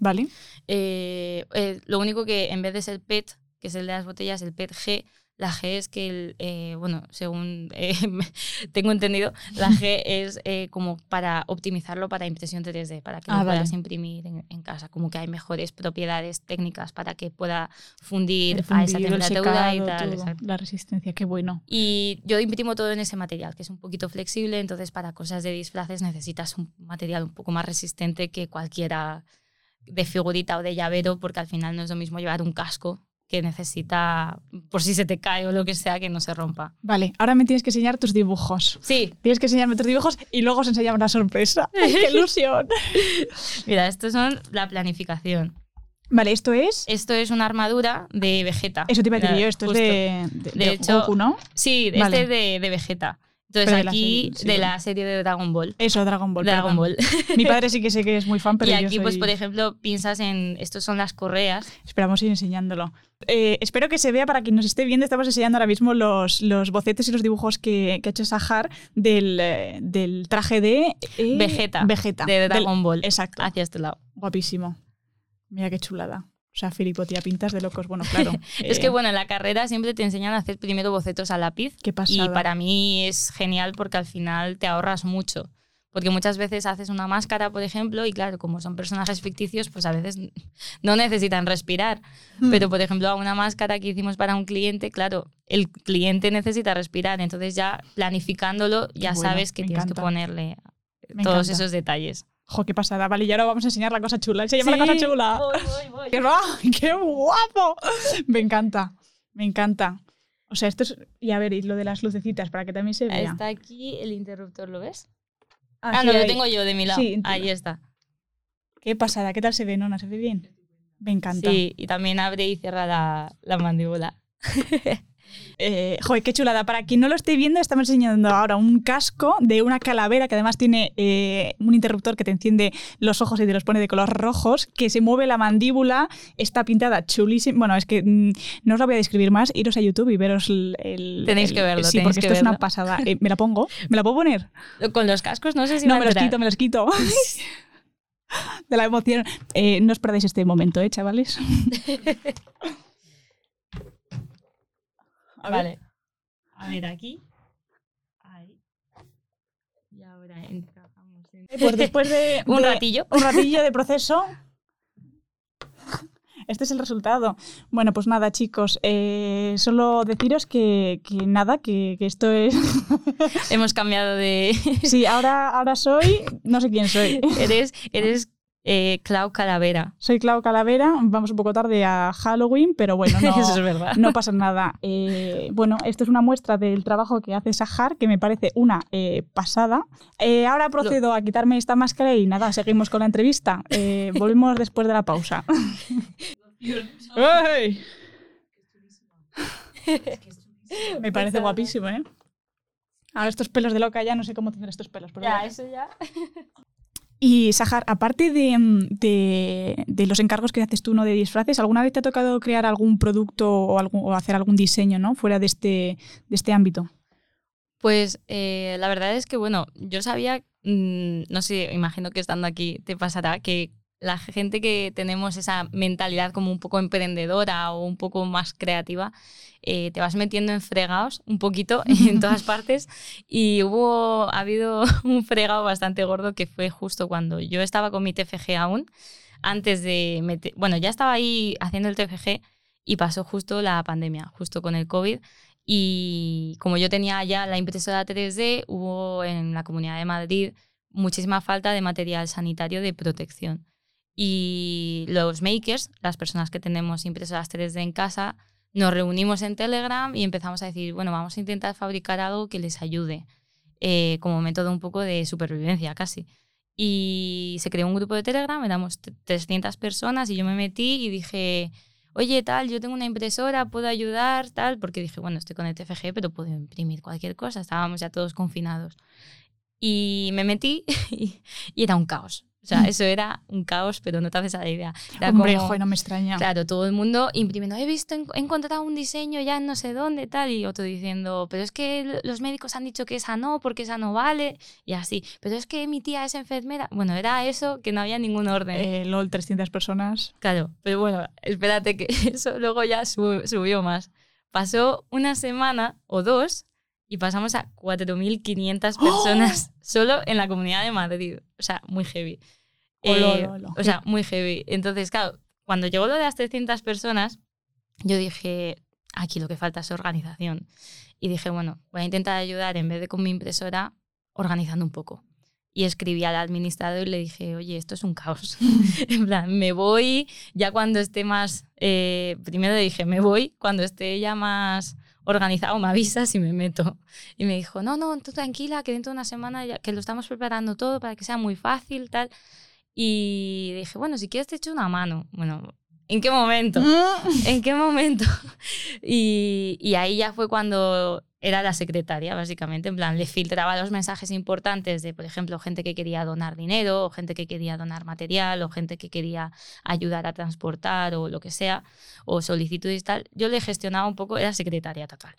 Vale. Eh, eh, lo único que en vez de ser PET, que es el de las botellas, el PET-G, la G es que, el, eh, bueno, según eh, tengo entendido, la G es eh, como para optimizarlo para impresión 3D, para que Ah, lo vale. puedas imprimir en, en casa, como que hay mejores propiedades técnicas para que pueda fundir, a esa temperatura y tal. todo, la resistencia, qué bueno. Y yo imprimo todo en ese material, que es un poquito flexible, entonces para cosas de disfraces necesitas un material un poco más resistente que cualquiera de figurita o de llavero, porque al final no es lo mismo llevar un casco que necesita, por si se te cae o lo que sea, que no se rompa. Vale, ahora me tienes que enseñar tus dibujos. Sí, Tienes que enseñarme tus dibujos y luego os enseñamos la sorpresa. ¡Ay, ¡Qué ilusión! mira, estos son la planificación. Vale, esto es... Esto es una armadura de Vegeta. Eso te iba a decir yo, esto justo. es de, de, De de hecho, Goku, ¿no? Sí, Vale. este es de, de Vegeta. Entonces Pero de la aquí, serie, sí, de la serie de Dragon Ball. Eso, Dragon Ball. Dragon perdón. Ball. Mi padre sí que sé que es muy fan, pero y yo aquí, pues, soy- por ejemplo, piensas en. Estos son las correas. Esperamos ir enseñándolo. Eh, espero que se vea para quien nos esté viendo. Estamos enseñando ahora mismo los, los bocetos y los dibujos que, que ha hecho Sahar del, eh, del traje de eh, Vegeta. Vegeta. De Del- Dragon Ball. Exacto. Hacia este lado. Guapísimo. Mira qué chulada. O sea, Filipo, tía, pintas de locos. Bueno, claro. Es eh, que, bueno, en la carrera siempre te enseñan a hacer primero bocetos a lápiz. Qué Y pasada. para mí es genial porque al final te ahorras mucho. Porque muchas veces haces una máscara, por ejemplo, y claro, como son personajes ficticios, pues a veces no necesitan respirar. Hmm. Pero, por ejemplo, a una máscara que hicimos para un cliente, claro, el cliente necesita respirar. Entonces ya planificándolo, ya Bueno, sabes que tienes que ponerle Me todos encanta. esos detalles. Jo, qué pasada. Vale, y ahora vamos a enseñar la cosa chula. Se llama la cosa Sí. chula. ¡Qué, va! ¡Qué guapo! Me encanta. Me encanta. O sea, esto es. Y a ver, y lo de las lucecitas, para que también se vea. Está aquí el interruptor, ¿lo ves? Ah, Ah, sí, no, lo ahí. tengo yo de mi lado. Sí, ahí está. Qué pasada. ¿Qué tal se ve, Nona? ¿Se ve bien? Me encanta. Sí, y también abre y cierra la, la mandíbula. Eh, joder, qué chulada. Para quien no lo esté viendo, estamos enseñando ahora un casco de una calavera que además tiene eh, un interruptor que te enciende los ojos y te los pone de color rojos, que se mueve la mandíbula, está pintada chulísimo. Bueno, es que mm, no os la voy a describir más, iros a YouTube y veros el... Tenéis que verlo, Sí, porque que esto es una pasada. Eh, ¿Me la pongo? ¿Me la puedo poner? Con los cascos no sé si No, me los quito, me los quito. De la emoción. Eh, no os perdáis este momento, ¿eh, chavales? A ver. Vale. A ver, aquí. Ahí. Y ahora entramos en... Pues después de, Un de ratillo. un ratillo de proceso, este es el resultado. Bueno, pues nada, chicos, eh, solo deciros que, que nada, que, que esto es... Hemos cambiado de... sí, ahora, ahora soy, no sé quién soy. eres eres eh, Clau Calavera. Soy Clau Calavera, vamos un poco tarde a Halloween, pero bueno, no, Eso es verdad. no pasa nada. Eh, bueno, esto es una muestra del trabajo que hace Sahar, que me parece una eh, pasada. Ahora procedo a quitarme esta máscara y nada, seguimos con la entrevista. Volvemos después de la pausa. Me parece guapísimo, ¿eh? Ahora estos pelos de loca ya no sé cómo tener estos pelos. pero bueno. eso ya. Y Sahar, aparte de, mm, de- de los encargos que haces tú ¿no? de disfraces, ¿alguna vez te ha tocado crear algún producto o hacer algún diseño ¿no? fuera de este, de este ámbito? Pues eh, la verdad es que, bueno, yo sabía, mm, no sé, imagino que estando aquí te pasará, que la gente que tenemos esa mentalidad como un poco emprendedora o un poco más creativa, eh, te vas metiendo en fregados un poquito en todas partes y hubo, ha habido un fregado bastante gordo que fue justo cuando yo estaba con mi TFG aún, antes de meter, bueno, ya estaba ahí haciendo el TFG y pasó justo la pandemia, justo con el COVID. Y como yo tenía ya la impresora 3D, hubo en la Comunidad de Madrid muchísima falta de material sanitario de protección. Y los makers, las personas que tenemos impresoras 3D en casa, nos reunimos en Telegram y empezamos a decir, bueno, vamos a intentar fabricar algo que les ayude, eh, como método un poco de supervivencia casi. Y se creó un grupo de Telegram, éramos t- 300 personas y yo me metí y dije, oye, tal, yo tengo una impresora, puedo ayudar, tal, porque dije, bueno, estoy con el TFG, pero puedo imprimir cualquier cosa, estábamos ya todos confinados. Y me metí y, y era un caos. O sea, eso era un caos, pero no te haces a la idea. Era Hombre, como- joder, no me extraña. Claro, todo el mundo imprimiendo, he visto, he encontrado un diseño ya en no sé dónde, tal, y otro diciendo, pero es que los médicos han dicho que esa no, porque esa no vale, y así, pero es que mi tía es enfermera. Bueno, era eso, que no había ningún orden. Eh, LOL, 300 personas. Claro, pero bueno, espérate que eso luego ya su- subió más. Pasó una semana o dos y pasamos a 4.500 personas solo en la comunidad de Madrid. O sea, muy heavy. Olo, Eh, olo, olo. O sea, muy heavy. Entonces, claro, cuando llegó lo de las 300 personas, yo dije, aquí lo que falta es organización. Y dije, bueno, voy a intentar ayudar en vez de con mi impresora, organizando un poco. Y escribí al administrador y le dije, oye, esto es un caos. en plan, me voy ya cuando esté más... eh, primero le dije, me voy cuando esté ya más organizado, me avisas y me meto. Y me dijo, no, no, tú tranquila, que dentro de una semana ya, que lo estamos preparando todo para que sea muy fácil, tal. Y dije, bueno, si quieres te echo una mano. Bueno, ¿en qué momento? Mm. ¿En qué momento? Y, y ahí ya fue cuando era la secretaria, básicamente. En plan, le filtraba los mensajes importantes de, por ejemplo, gente que quería donar dinero, o gente que quería donar material, o gente que quería ayudar a transportar, o lo que sea, o solicitudes y tal. Yo le gestionaba un poco, era secretaria total.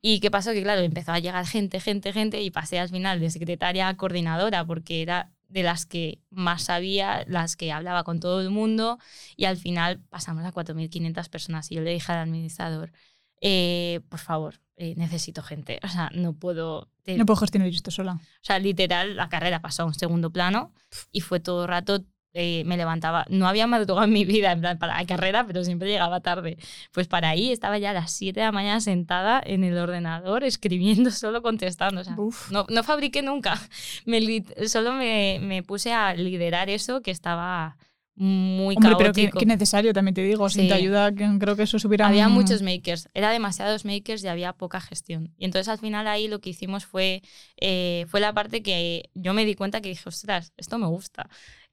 ¿Y qué pasó? Que claro, empezó a llegar gente, gente, gente y pasé al final de secretaria a coordinadora porque era de las que más sabía, las que hablaba con todo el mundo y al final pasamos a 4.500 personas y yo le dije al administrador, eh, por favor, eh, necesito gente, o sea, no puedo... te- No puedo gestionar esto sola. o sea, literal, la carrera pasó a un segundo plano y fue todo el rato, eh, me levantaba. No había madrugado en mi vida, en plan, para la carrera, pero siempre llegaba tarde. Pues para ahí estaba ya a las 7 de la mañana sentada en el ordenador, escribiendo, solo contestando. O sea, no, no fabriqué nunca. Me, solo me, me puse a liderar eso que estaba muy Hombre, caótico. pero qué, qué necesario también te digo. Sin Sí. tu ayuda, creo que eso hubiera. Había muchos makers, era demasiados makers y había poca gestión. Y entonces al final ahí lo que hicimos fue, eh, fue la parte que yo me di cuenta que dije, ostras, esto me gusta,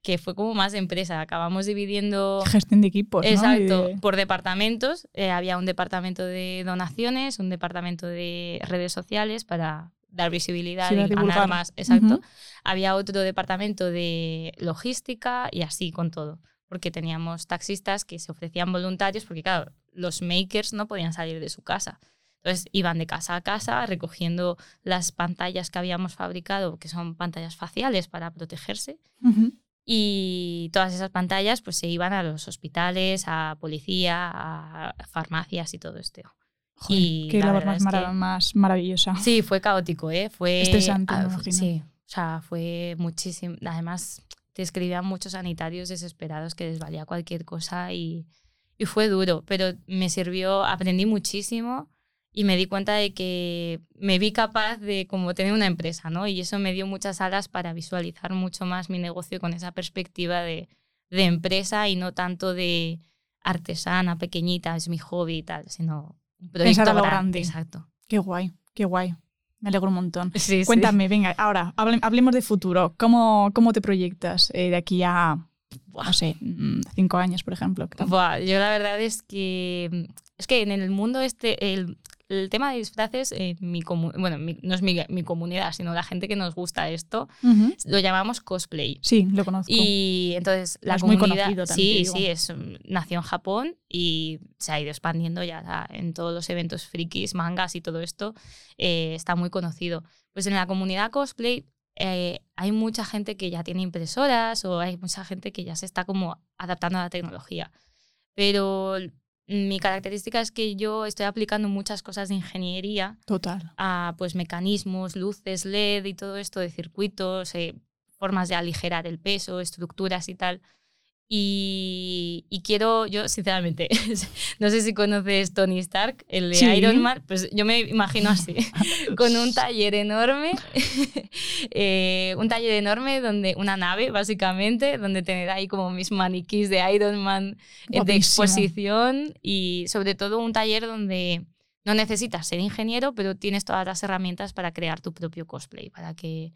que fue como más empresa. Acabamos dividiendo... Gestión de equipos. ¿no? Exacto, de- por departamentos. Eh, había un departamento de donaciones, un departamento de redes sociales para dar visibilidad Sí, y ganar más. Exacto. Ujú. Había otro departamento de logística y así con todo. Porque teníamos taxistas que se ofrecían voluntarios, porque claro, los makers no podían salir de su casa. Entonces iban de casa a casa recogiendo las pantallas que habíamos fabricado, que son pantallas faciales para protegerse, Ujú. Y todas esas pantallas pues se iban a los hospitales, a policía, a farmacias y todo esto. Joder, Y qué la labor verdad más, es que- más maravillosa. Sí, fue caótico, ¿eh? Fue Estresante, me ah, imagino. Sí, o sea, fue muchísimo. Además, te escribían muchos sanitarios desesperados que les valía cualquier cosa y, y fue duro, pero me sirvió, aprendí muchísimo y me di cuenta de que me vi capaz de como tener una empresa, ¿no? Y eso me dio muchas alas para visualizar mucho más mi negocio con esa perspectiva de, de empresa y no tanto de artesana, pequeñita, es mi hobby y tal, sino un proyecto Pensar a lo gran- grande. Exacto. Qué guay, qué guay. Me alegro un montón. Sí, sí. Cuéntame, venga, ahora hable- hablemos de futuro. ¿Cómo, cómo te proyectas eh, de aquí a, no sé, mm, cinco años, por ejemplo? Yo la verdad es que es que en el mundo este el, el tema de disfraces en mi bueno mi- no es mi, mi comunidad sino la gente que nos gusta esto Ujú. lo llamamos cosplay Sí, lo conozco. y entonces la Es muy comunidad conocido también, sí sí es nació en Japón y se ha ido expandiendo ya en todos los eventos frikis mangas y todo esto eh, está muy conocido pues en la comunidad cosplay eh, hay mucha gente que ya tiene impresoras o hay mucha gente que ya se está como adaptando a la tecnología. Pero mi característica es que yo estoy aplicando muchas cosas de ingeniería Total. a pues mecanismos, luces LED y todo esto de circuitos, eh, formas de aligerar el peso, estructuras y tal. Y, y quiero, yo sinceramente, no sé si conoces Tony Stark, el de Sí. Iron Man, pues yo me imagino así, con un taller enorme, eh, un taller enorme donde una nave básicamente, donde tener ahí como mis maniquís de Iron Man eh, de exposición y sobre todo un taller donde no necesitas ser ingeniero, pero tienes todas las herramientas para crear tu propio cosplay, para que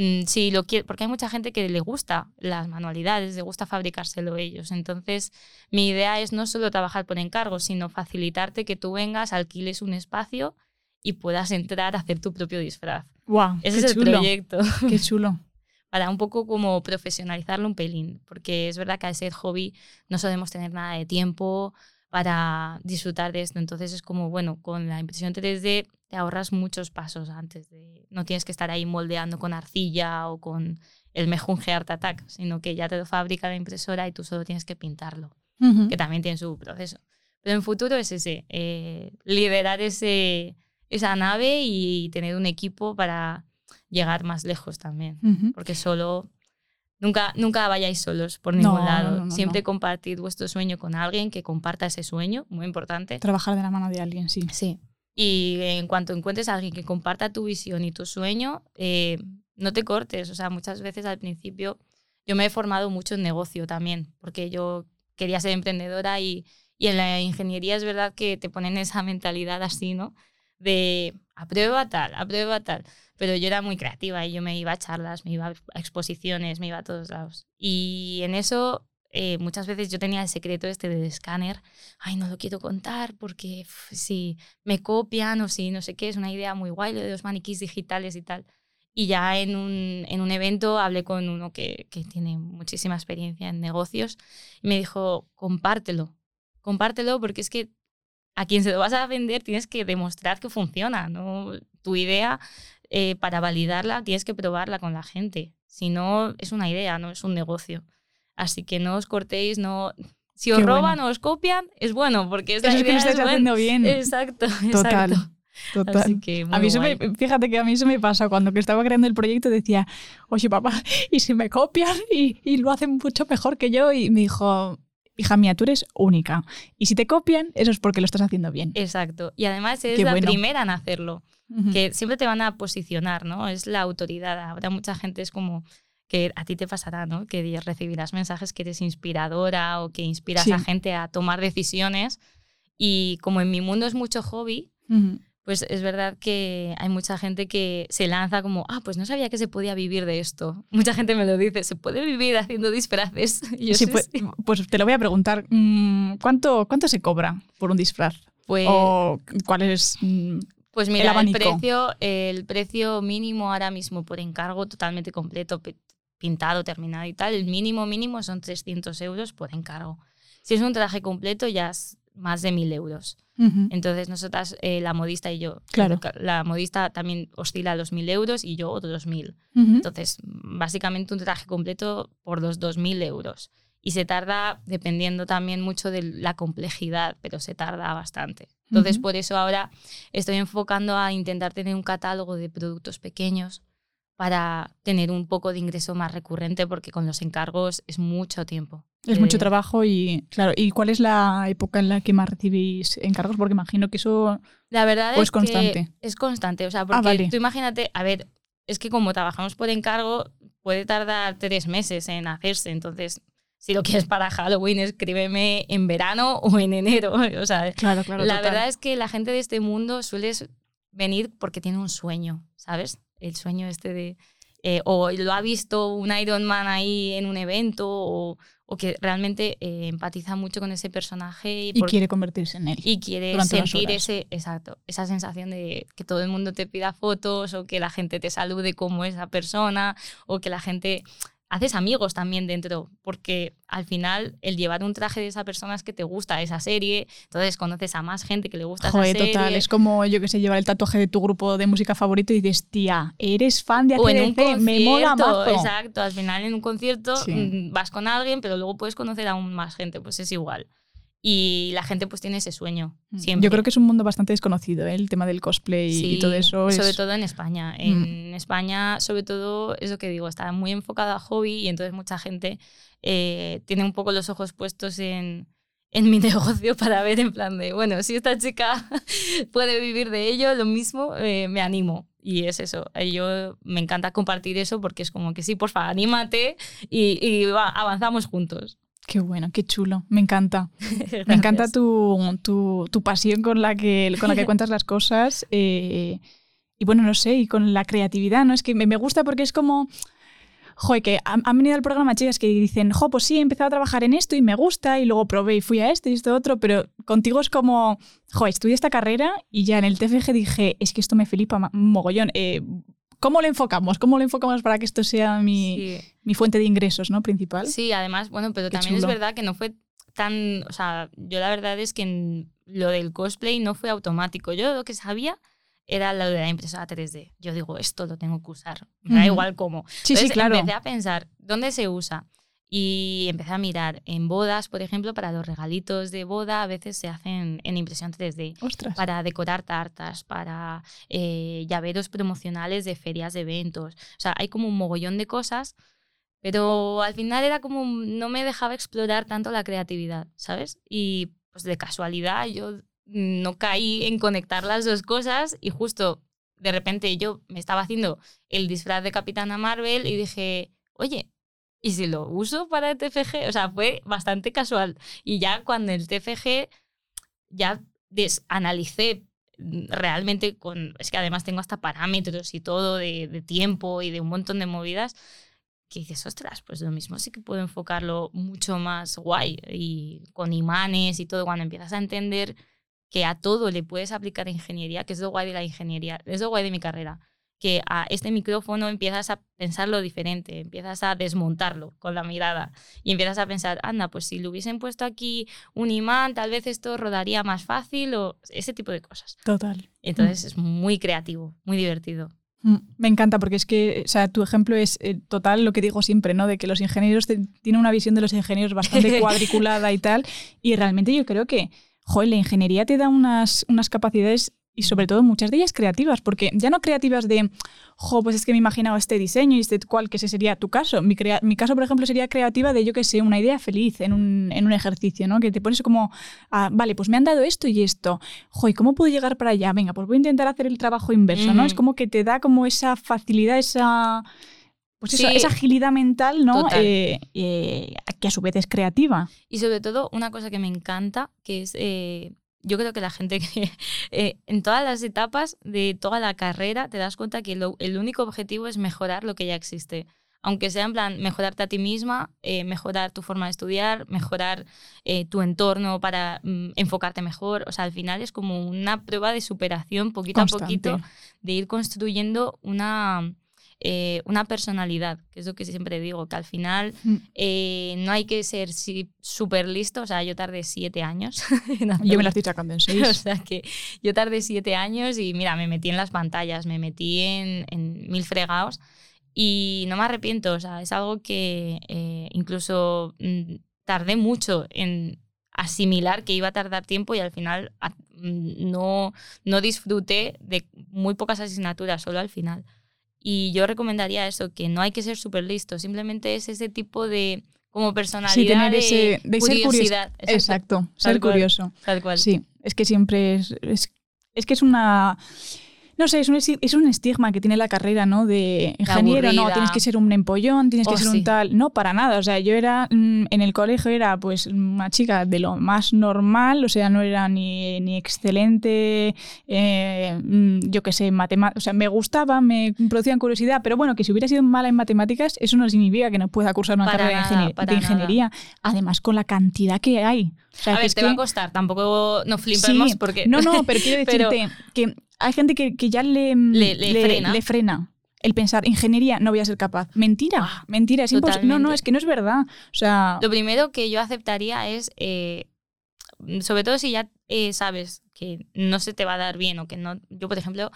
mm, si lo quiere, porque hay mucha gente que le gusta las manualidades, le gusta fabricárselo ellos. Entonces, mi idea es no solo trabajar por encargo, sino facilitarte que tú vengas, alquiles un espacio y puedas entrar a hacer tu propio disfraz. Guau, Ese es el chulo. proyecto, Qué chulo. para un poco como profesionalizarlo un pelín, porque es verdad que al ser hobby no solemos tener nada de tiempo para disfrutar de esto. Entonces es como, bueno, con la impresión 3D te ahorras muchos pasos antes de... No tienes que estar ahí moldeando con arcilla o con el mejunje Art Attack, sino que ya te lo fabrica la impresora y tú solo tienes que pintarlo, que también tiene su proceso. Pero en futuro es ese, eh, liderar ese, esa nave y tener un equipo para llegar más lejos también porque solo nunca nunca vayáis solos por ningún no, lado. no, no, Siempre compartid vuestro sueño con alguien que comparta ese sueño, muy importante. Trabajar de la mano de alguien, sí. Sí. Y en cuanto encuentres a alguien que comparta tu visión y tu sueño, eh, no te cortes. O sea, muchas veces al principio yo me he formado mucho en negocio también, porque yo quería ser emprendedora y, y en la ingeniería es verdad que te ponen esa mentalidad así, ¿no? De aprueba tal, aprueba tal. Pero yo era muy creativa y yo me iba a charlas, me iba a exposiciones, me iba a todos lados. Y en eso eh, muchas veces yo tenía el secreto este del escáner. Ay, no lo quiero contar porque uf, si me copian o si no sé qué, es una idea muy guay lo de los maniquís digitales y tal. Y ya en un, en un evento hablé con uno que, que tiene muchísima experiencia en negocios y me dijo, compártelo, compártelo porque es que a quien se lo vas a vender tienes que demostrar que funciona, ¿no? Tu idea, eh, para validarla, tienes que probarla con la gente. Si no, es una idea, no es un negocio. Así que no os cortéis, no... Si os Qué roban bueno. o os copian, es bueno, porque es que lo idea estás es buena. haciendo bien. Exacto, Total. exacto. Total. Así que A mí eso me, fíjate que a mí eso me pasa cuando que estaba creando el proyecto decía, oye papá, ¿y si me copian y, y lo hacen mucho mejor que yo? Y me dijo, hija mía, tú eres única. Y si te copian, eso es porque lo estás haciendo bien. Exacto. Y además es Qué la bueno. primera en hacerlo. Que siempre te van a posicionar, ¿no? Es la autoridad. Ahora mucha gente es como que a ti te pasará, ¿no? Que recibirás mensajes que eres inspiradora o que inspiras a gente a tomar decisiones. Y como en mi mundo es mucho hobby, pues es verdad que hay mucha gente que se lanza como, ah, pues no sabía que se podía vivir de esto. Mucha gente me lo dice, ¿se puede vivir haciendo disfraces? sí, pues, pues, te lo voy a preguntar, mm, ¿cuánto, ¿cuánto se cobra por un disfraz? Pues, ¿O cuál es mm, pues mira, el, precio, el precio mínimo ahora mismo por encargo totalmente completo, pintado, terminado y tal, el mínimo mínimo son 300 euros por encargo. Si es un traje completo ya es más de 1000 euros. Entonces nosotras, eh, la modista y yo, claro. la modista también oscila a los 1000 euros y yo otros 1000. Entonces, básicamente un traje completo por los 2000 euros. Y se tarda, dependiendo también mucho de la complejidad, pero se tarda bastante. Entonces, por eso ahora estoy enfocando a intentar tener un catálogo de productos pequeños para tener un poco de ingreso más recurrente, porque con los encargos es mucho tiempo. Es mucho eh, trabajo y, claro, ¿y cuál es la época en la que más recibís encargos? Porque imagino que eso la verdad es, constante. es constante, o sea, ah, porque tú imagínate, a ver, es que como trabajamos por encargo, puede tardar tres meses en hacerse, entonces si lo quieres para Halloween, escríbeme en verano o en enero. O sea, claro, claro, la verdad es que la gente de este mundo suele venir porque tiene un sueño, ¿sabes? El sueño este de... Eh, o lo ha visto un Iron Man ahí en un evento o, o que realmente eh, empatiza mucho con ese personaje. Y, quiere convertirse en él. Y quiere sentir ese, exacto, esa sensación de que todo el mundo te pida fotos o que la gente te salude como esa persona o que la gente haces amigos también dentro, porque al final el llevar un traje de esa persona es que te gusta esa serie, entonces conoces a más gente que le gusta esa serie. total, es como, yo que sé, llevar el tatuaje de tu grupo de música favorito y dices, tía, eres fan de ACDC, me mola mazo. Exacto, al final en un concierto mm, vas con alguien, pero luego puedes conocer aún más gente, pues es igual. Y la gente pues tiene ese sueño. Mm. Siempre. Yo creo que es un mundo bastante desconocido, ¿eh? el tema del cosplay y todo eso. Sobre todo en España. Mm. En España, sobre todo, es lo que digo, está muy enfocado a hobby y entonces mucha gente eh, tiene un poco los ojos puestos en, en mi negocio para ver en plan de, bueno, si esta chica puede vivir de ello, lo mismo, eh, me animo. Y es eso, yo me encanta compartir eso porque es como que sí, porfa, anímate y, y avanzamos juntos. Qué bueno, qué chulo, me encanta. me encanta tu, tu, tu, pasión con la que, con la que cuentas las cosas. Eh, y bueno, no sé, y con la creatividad, ¿no? Es que me, me gusta porque es como, joder, que han, venido al programa chicas que dicen, jo, pues sí, he empezado a trabajar en esto y me gusta, y luego probé y fui a esto y esto otro, pero contigo es como, joder, estudié esta carrera y ya en el TFG dije, es que esto me flipa mogollón. Eh, ¿Cómo lo enfocamos? ¿Cómo lo enfocamos para que esto sea mi, mi fuente de ingresos ¿no? principal? Sí, además, bueno, pero también es verdad que no fue tan, o sea, yo la verdad es que lo del cosplay no fue automático. Yo lo que sabía era lo de la impresora 3D. Yo digo, esto lo tengo que usar. Me da igual cómo. Sí, sí, claro. Empecé a pensar, ¿dónde se usa? Y empecé a mirar en bodas, por ejemplo, para los regalitos de boda, a veces se hacen en impresión 3D. Ostras. Para decorar tartas, para eh, llaveros promocionales de ferias de eventos. O sea, hay como un mogollón de cosas, pero al final era como, no me dejaba explorar tanto la creatividad, ¿sabes? Y pues de casualidad yo no caí en conectar las dos cosas y justo de repente yo me estaba haciendo el disfraz de Capitana Marvel y dije, oye, y si lo uso para el TFG, o sea, fue bastante casual. Y ya cuando el TFG ya desanalicé realmente con, es que además tengo hasta parámetros y todo de, de, tiempo y de un montón de movidas, que dices, ostras, pues lo mismo sí que puedo enfocarlo mucho más guay y con imanes y todo, cuando empiezas a entender que a todo le puedes aplicar ingeniería, que es lo guay de la ingeniería, es lo guay de mi carrera que a este micrófono empiezas a pensarlo diferente, empiezas a desmontarlo con la mirada y empiezas a pensar, anda, pues si le hubiesen puesto aquí un imán, tal vez esto rodaría más fácil o ese tipo de cosas. Total. Entonces es muy creativo, muy divertido. Mm, me encanta porque es que, o sea, tu ejemplo es eh, total lo que digo siempre, ¿no? De que los ingenieros tienen una visión de los ingenieros bastante cuadriculada y tal. Y realmente yo creo que, joder, la ingeniería te da unas, unas capacidades y sobre todo muchas de ellas creativas, porque ya no creativas de, jo, pues es que me he imaginado este diseño y este cual, que ese sería tu caso. Mi, mi caso, por ejemplo, sería creativa de, yo que sé, una idea feliz en un, en un ejercicio, ¿no? Que te pones como, ah, vale, pues me han dado esto y esto. Jo, ¿y cómo puedo llegar para allá? Venga, pues voy a intentar hacer el trabajo inverso, ¿no? Es como que te da como esa facilidad, esa pues eso, esa agilidad mental, ¿no? Eh, eh, que a su vez es creativa. Y sobre todo, una cosa que me encanta, que es, eh, yo creo que la gente que eh, en todas las etapas de toda la carrera te das cuenta que lo- el único objetivo es mejorar lo que ya existe. Aunque sea en plan mejorarte a ti misma, eh, mejorar tu forma de estudiar, mejorar eh, tu entorno para mm, enfocarte mejor. O sea, al final es como una prueba de superación poquito Constante. a poquito, de ir construyendo una, eh, una personalidad, que es lo que siempre digo, que al final Mm. eh, no hay que ser súper listo, o sea, yo tardé siete años. Yo me la estoy sacando en O seis. sea, que yo tardé siete años y mira, me metí en las pantallas, me metí en, en mil fregados y no me arrepiento, o sea, es algo que eh, incluso mm, tardé mucho en asimilar que iba a tardar tiempo y al final mm, no, no disfruté de muy pocas asignaturas, solo al final. Y yo recomendaría eso, que no hay que ser súper listo, simplemente es ese tipo de como personalidad Sí, tener ese- de ser curioso. curiosidad. Exacto, Exacto, ser cual. curioso. Tal cual. Sí, es que siempre es, es, es que es una... No sé, es un, es un estigma que tiene la carrera, ¿no? De ingeniero, no, tienes que ser un empollón, tienes que Oh, ser sí. un tal. No, para nada. O sea, yo era, mm, en el colegio era pues una chica de lo más normal, o sea, no era ni, ni excelente, eh, mm, yo qué sé, matemáticas. O sea, me gustaba, me producían curiosidad, pero bueno, que si hubiera sido mala en matemáticas, eso no significa que no pueda cursar una Para carrera de nada, ingenie- para de nada. ingeniería. Además, con la cantidad que hay. O sea, A que ver, te va a costar, tampoco no flipemos Sí, porque... No, no, pero quiero Pero- decirte que hay gente que, que ya le, Le- le frena. le frena el pensar, ingeniería, no voy a ser capaz. Mentira, Ah, mentira, es imposible. No, no, es que no es verdad. O sea, Lo primero que yo aceptaría es, eh, sobre todo si ya eh, sabes que no se te va a dar bien o que no... Yo, por ejemplo,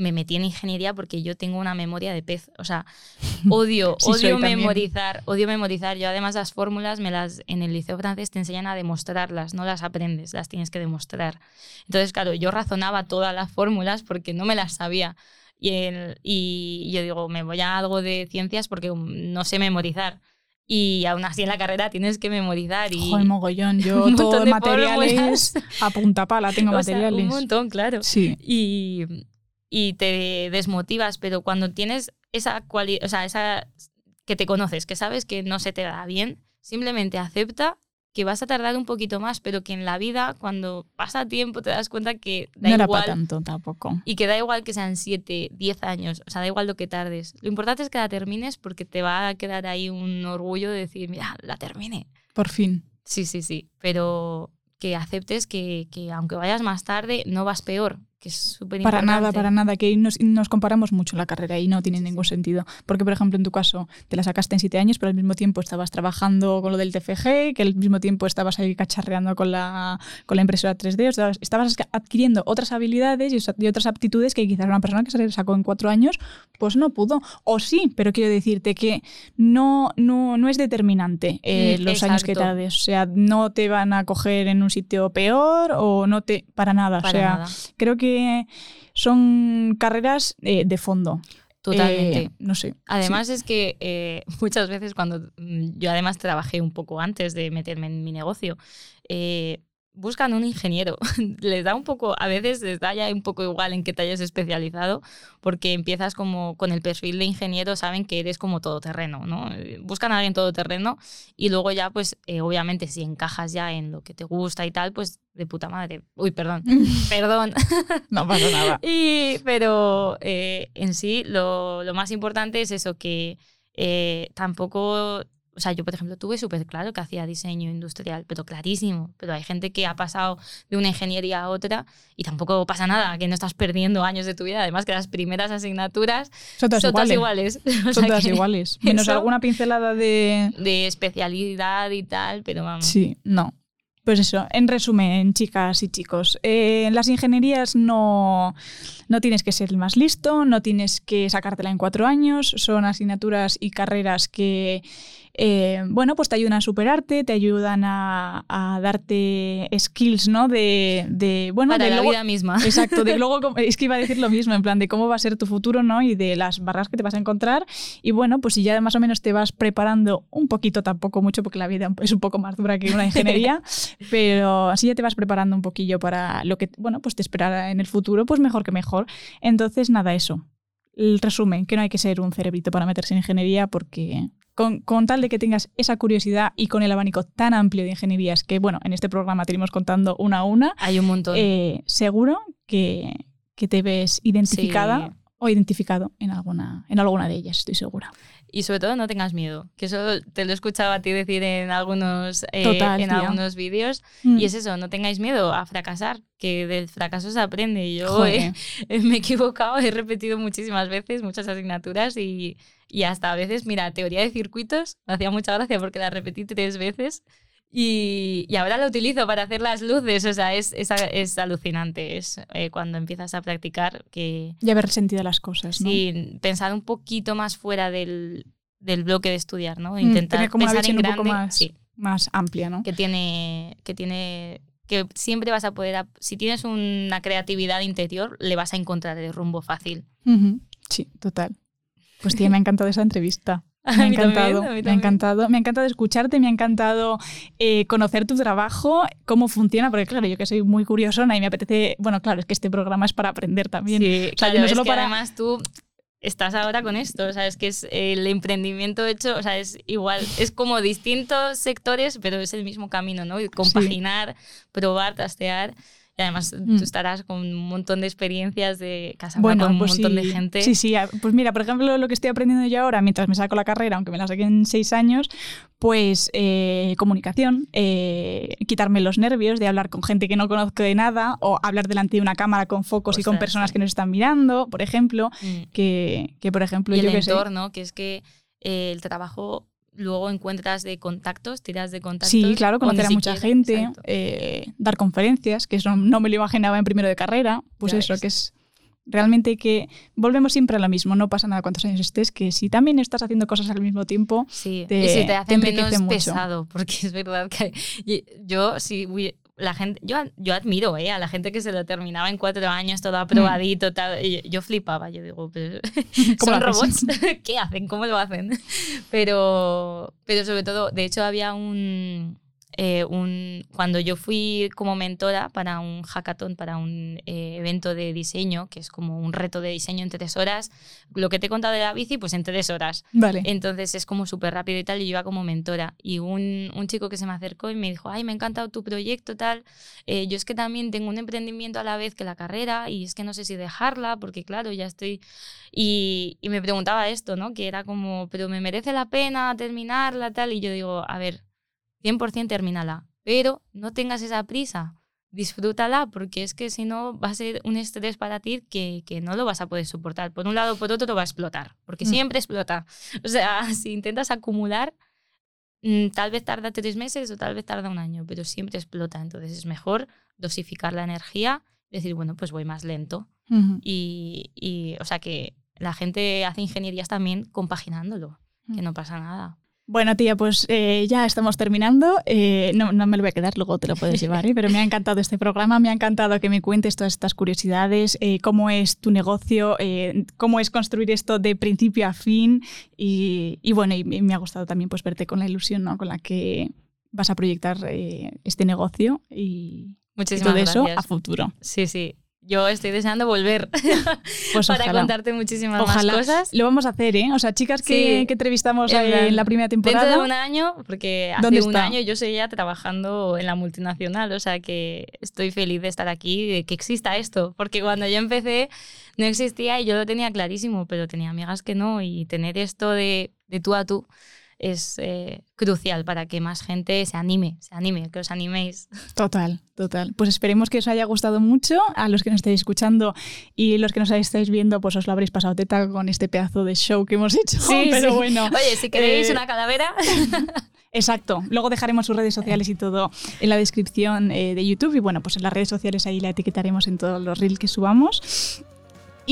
me metí en ingeniería porque yo tengo una memoria de pez. O sea, odio, Sí, odio también. memorizar, odio memorizar. Yo además las fórmulas me las en el liceo francés te enseñan a demostrarlas, no las aprendes, las tienes que demostrar. Entonces, claro, yo razonaba todas las fórmulas porque no me las sabía. Y, el- y yo digo, me voy a algo de ciencias porque um, no sé memorizar. Y aún así en la carrera tienes que memorizar y joder, mogollón. Yo un todo de materiales a punta pala tengo o sea, materiales. un montón, claro. Sí, Y, y te desmotivas, pero cuando tienes esa cualidad, o sea, esa que te conoces, que sabes que no se te da bien, simplemente acepta que vas a tardar un poquito más, pero que en la vida, cuando pasa tiempo, te das cuenta que da no era igual para tanto tampoco. y que da igual que sean 7, 10 años, o sea, da igual lo que tardes. Lo importante es que la termines porque te va a quedar ahí un orgullo de decir, mira, la terminé. Por fin. Sí, sí, sí, pero que aceptes que, que aunque vayas más tarde, no vas peor, que es súper Para importante. nada, para nada, que nos, nos comparamos mucho la carrera y no tiene ningún sentido. Porque, por ejemplo, en tu caso, te la sacaste en siete años, pero al mismo tiempo estabas trabajando con lo del TFG, que al mismo tiempo estabas ahí cacharreando con la, con la impresora 3D, o sea, estabas adquiriendo otras habilidades y, otras aptitudes que quizás una persona que se le sacó en cuatro años, pues no pudo. O sí, pero quiero decirte que no, no, no es determinante eh, Mm, los años que tardes. O sea, no te van a coger en un sitio peor o no te... Para nada. Para o sea, nada. creo que son carreras eh, de fondo. Totalmente. Eh, no sé. Además es que eh, muchas veces cuando mm, yo además trabajé un poco antes de meterme en mi negocio, eh, buscan un ingeniero. les da un poco, a veces les da ya un poco igual en qué te hayas especializado, porque empiezas como con el perfil de ingeniero, saben que eres como todoterreno, ¿no? Buscan a alguien todoterreno y luego ya, pues, eh, obviamente, si encajas ya en lo que te gusta y tal, pues de puta madre. Uy, perdón, perdón. No pasa nada. Y, pero eh, en sí lo, lo más importante es eso, que eh, tampoco, o sea, yo por ejemplo tuve súper claro que hacía diseño industrial, pero clarísimo, pero hay gente que ha pasado de una ingeniería a otra y tampoco pasa nada, que no estás perdiendo años de tu vida, además que las primeras asignaturas Son todas son todas iguales. iguales. O Son sea todas que iguales. Menos alguna pincelada de... De especialidad y tal, pero vamos. Sí, no. Pues eso, en resumen, chicas y chicos, eh, en las ingenierías no, no tienes que ser el más listo, no tienes que sacártela en cuatro años, son asignaturas y carreras que, eh, bueno, pues te ayudan a superarte, te ayudan a, a darte skills, ¿no? De, de bueno, Para de la luego- vida misma. Exacto, de luego es que iba a decir lo mismo, en plan de cómo va a ser tu futuro, ¿no? Y de las barras que te vas a encontrar. Y bueno, pues si ya más o menos te vas preparando un poquito, tampoco mucho, porque la vida es un poco más dura que una ingeniería, pero así ya te vas preparando un poquillo para lo que, bueno, pues te esperará en el futuro, pues mejor que mejor. Entonces, nada, eso. El resumen, que no hay que ser un cerebrito para meterse en ingeniería porque con, con, tal de que tengas esa curiosidad y con el abanico tan amplio de ingenierías que, bueno, en este programa tenemos contando una a una. Hay un montón. Eh, seguro que, que, te ves identificada sí. o identificado en alguna, en alguna de ellas, estoy segura. Y sobre todo no tengas miedo, que eso te lo he escuchado a ti decir en algunos, eh, Total, en algunos vídeos. Mm. Y es eso, no tengáis miedo a fracasar, que del fracaso se aprende. Yo he, me he equivocado, he repetido muchísimas veces, muchas asignaturas y, y hasta a veces, mira, teoría de circuitos, me hacía mucha gracia porque la repetí tres veces. Y, y, ahora lo utilizo para hacer las luces, o sea, es, es, es alucinante, es eh, cuando empiezas a practicar que... Y haber sentido las cosas, ¿no? Sí, pensar un poquito más fuera del, del bloque de estudiar, ¿no? Intentar mm, como pensar una en grande, un poco más, sí, más amplia, ¿no? que tiene, que tiene que siempre vas a poder, si tienes una creatividad interior, le vas a encontrar el rumbo fácil. Sí, total. Pues tía, me ha encantado esa entrevista. Me ha encantado, también, me ha encantado, me ha encantado escucharte, me ha encantado eh, conocer tu trabajo, cómo funciona, porque claro, yo que soy muy curiosona y me apetece, bueno, claro, es que este programa es para aprender también. Sí, o sea, claro, no es solo que para además tú estás ahora con esto, o sea, es que es el emprendimiento hecho, o sea, es igual, es como distintos sectores, pero es el mismo camino, ¿no? Y compaginar, sí. probar, trastear. Y además mm. tú estarás con un montón de experiencias de casa bueno, con un pues montón sí. de gente. Sí, sí. Pues mira, por ejemplo, lo que estoy aprendiendo yo ahora, mientras me saco la carrera, aunque me la saqué en seis años, pues eh, comunicación, eh, quitarme los nervios de hablar con gente que no conozco de nada o hablar delante de una cámara con focos O y con personas sí. que nos están mirando, por ejemplo, Mm. que, que por ejemplo Y el yo que sé- entorno, que es que eh, el trabajo luego encuentras de contactos, tiras de contactos. Sí, claro, conocer a mucha gente, eh, dar conferencias, que eso no me lo imaginaba en primero de carrera, pues Ya eso, ves. que es realmente que volvemos siempre a lo mismo, no pasa nada cuántos años estés, que si también estás haciendo cosas al mismo tiempo, Sí, te- y se te te hace enriquece menos mucho. pesado, porque es verdad que yo sí, uy, la gente, yo, yo admiro ¿eh? a la gente que se lo terminaba en cuatro años, todo aprobadito, tal, y yo flipaba, yo digo, pero, ¿Cómo ¿son robots? ¿Qué hacen? ¿Cómo lo hacen? Pero, pero sobre todo, de hecho había un, eh, un, cuando yo fui como mentora para un hackathon, para un eh, evento de diseño, que es como un reto de diseño en tres horas, lo que te he contado de la bici, pues en tres horas. vale. Entonces es como súper rápido y tal, y yo iba como mentora. Y un, un chico que se me acercó y me dijo, ay, me ha encantado tu proyecto, tal. Eh, yo es que también tengo un emprendimiento a la vez que la carrera y es que no sé si dejarla, porque claro, ya estoy... Y, y me preguntaba esto, ¿no? Que era como, pero me merece la pena terminarla, tal. Y yo digo, a ver, 100% termínala, pero no tengas esa prisa. Disfrútala porque es que si no va a ser un estrés para ti que, que no lo vas a poder soportar. Por un lado o por otro va a explotar, porque Mm. siempre explota. O sea, si intentas acumular, mm, tal vez tarda tres meses o tal vez tarda un año, pero siempre explota. Entonces es mejor dosificar la energía, decir, bueno, pues voy más lento. Y, y, o sea, que la gente hace ingenierías también compaginándolo, que Mm. no pasa nada. Bueno, tía, pues eh, ya estamos terminando. Eh, no, no me lo voy a quedar, luego te lo puedes llevar, ¿eh? pero me ha encantado este programa, me ha encantado que me cuentes todas estas curiosidades, eh, cómo es tu negocio, eh, cómo es construir esto de principio a fin y, y bueno, y me ha gustado también pues verte con la ilusión ¿no? con la que vas a proyectar este negocio y, y Muchísimas todo eso a futuro. Sí, sí. Yo estoy deseando volver Pues para ojalá. contarte muchísimas Ojalá. más cosas. Lo vamos a hacer, ¿eh? O sea, chicas que, Sí. que entrevistamos En en la primera temporada. Dentro de un año, porque hace ¿Dónde un está? año yo seguía trabajando en la multinacional, o sea que estoy feliz de estar aquí, de que exista esto, porque cuando yo empecé no existía y yo lo tenía clarísimo, pero tenía amigas que no, y tener esto de, de tú a tú es eh, crucial para que más gente se anime, se anime, que os animéis. Total, total. Pues esperemos que os haya gustado mucho. A los que nos estáis escuchando y los que nos estáis viendo, pues os lo habréis pasado teta con este pedazo de show que hemos hecho. Pero sí. bueno. Oye, si queréis eh, una calavera, Exacto. Luego dejaremos sus redes sociales y todo en la descripción eh, de YouTube. Y bueno, pues en las redes sociales ahí la etiquetaremos en todos los reels que subamos.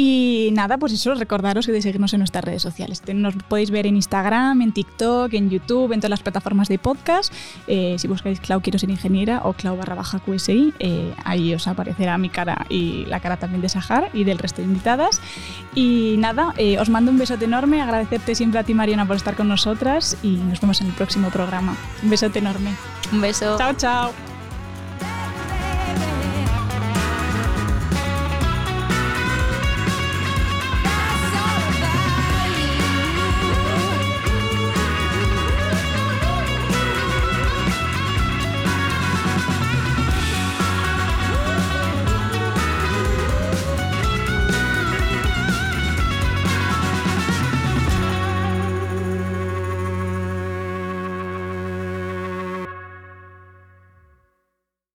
Y nada, pues eso, recordaros que de seguirnos en nuestras redes sociales. Nos podéis ver en Instagram, en TikTok, en YouTube, en todas las plataformas de podcast. Eh, si buscáis Clau Quiero Ser Ingeniera o Clau barra baja QSI, eh, ahí os aparecerá mi cara y la cara también de Sahar y del resto de invitadas. Y nada, eh, os mando un besote enorme, agradecerte siempre a ti Mariana por estar con nosotras y nos vemos en el próximo programa. Un besote enorme. un beso. Chao, chao.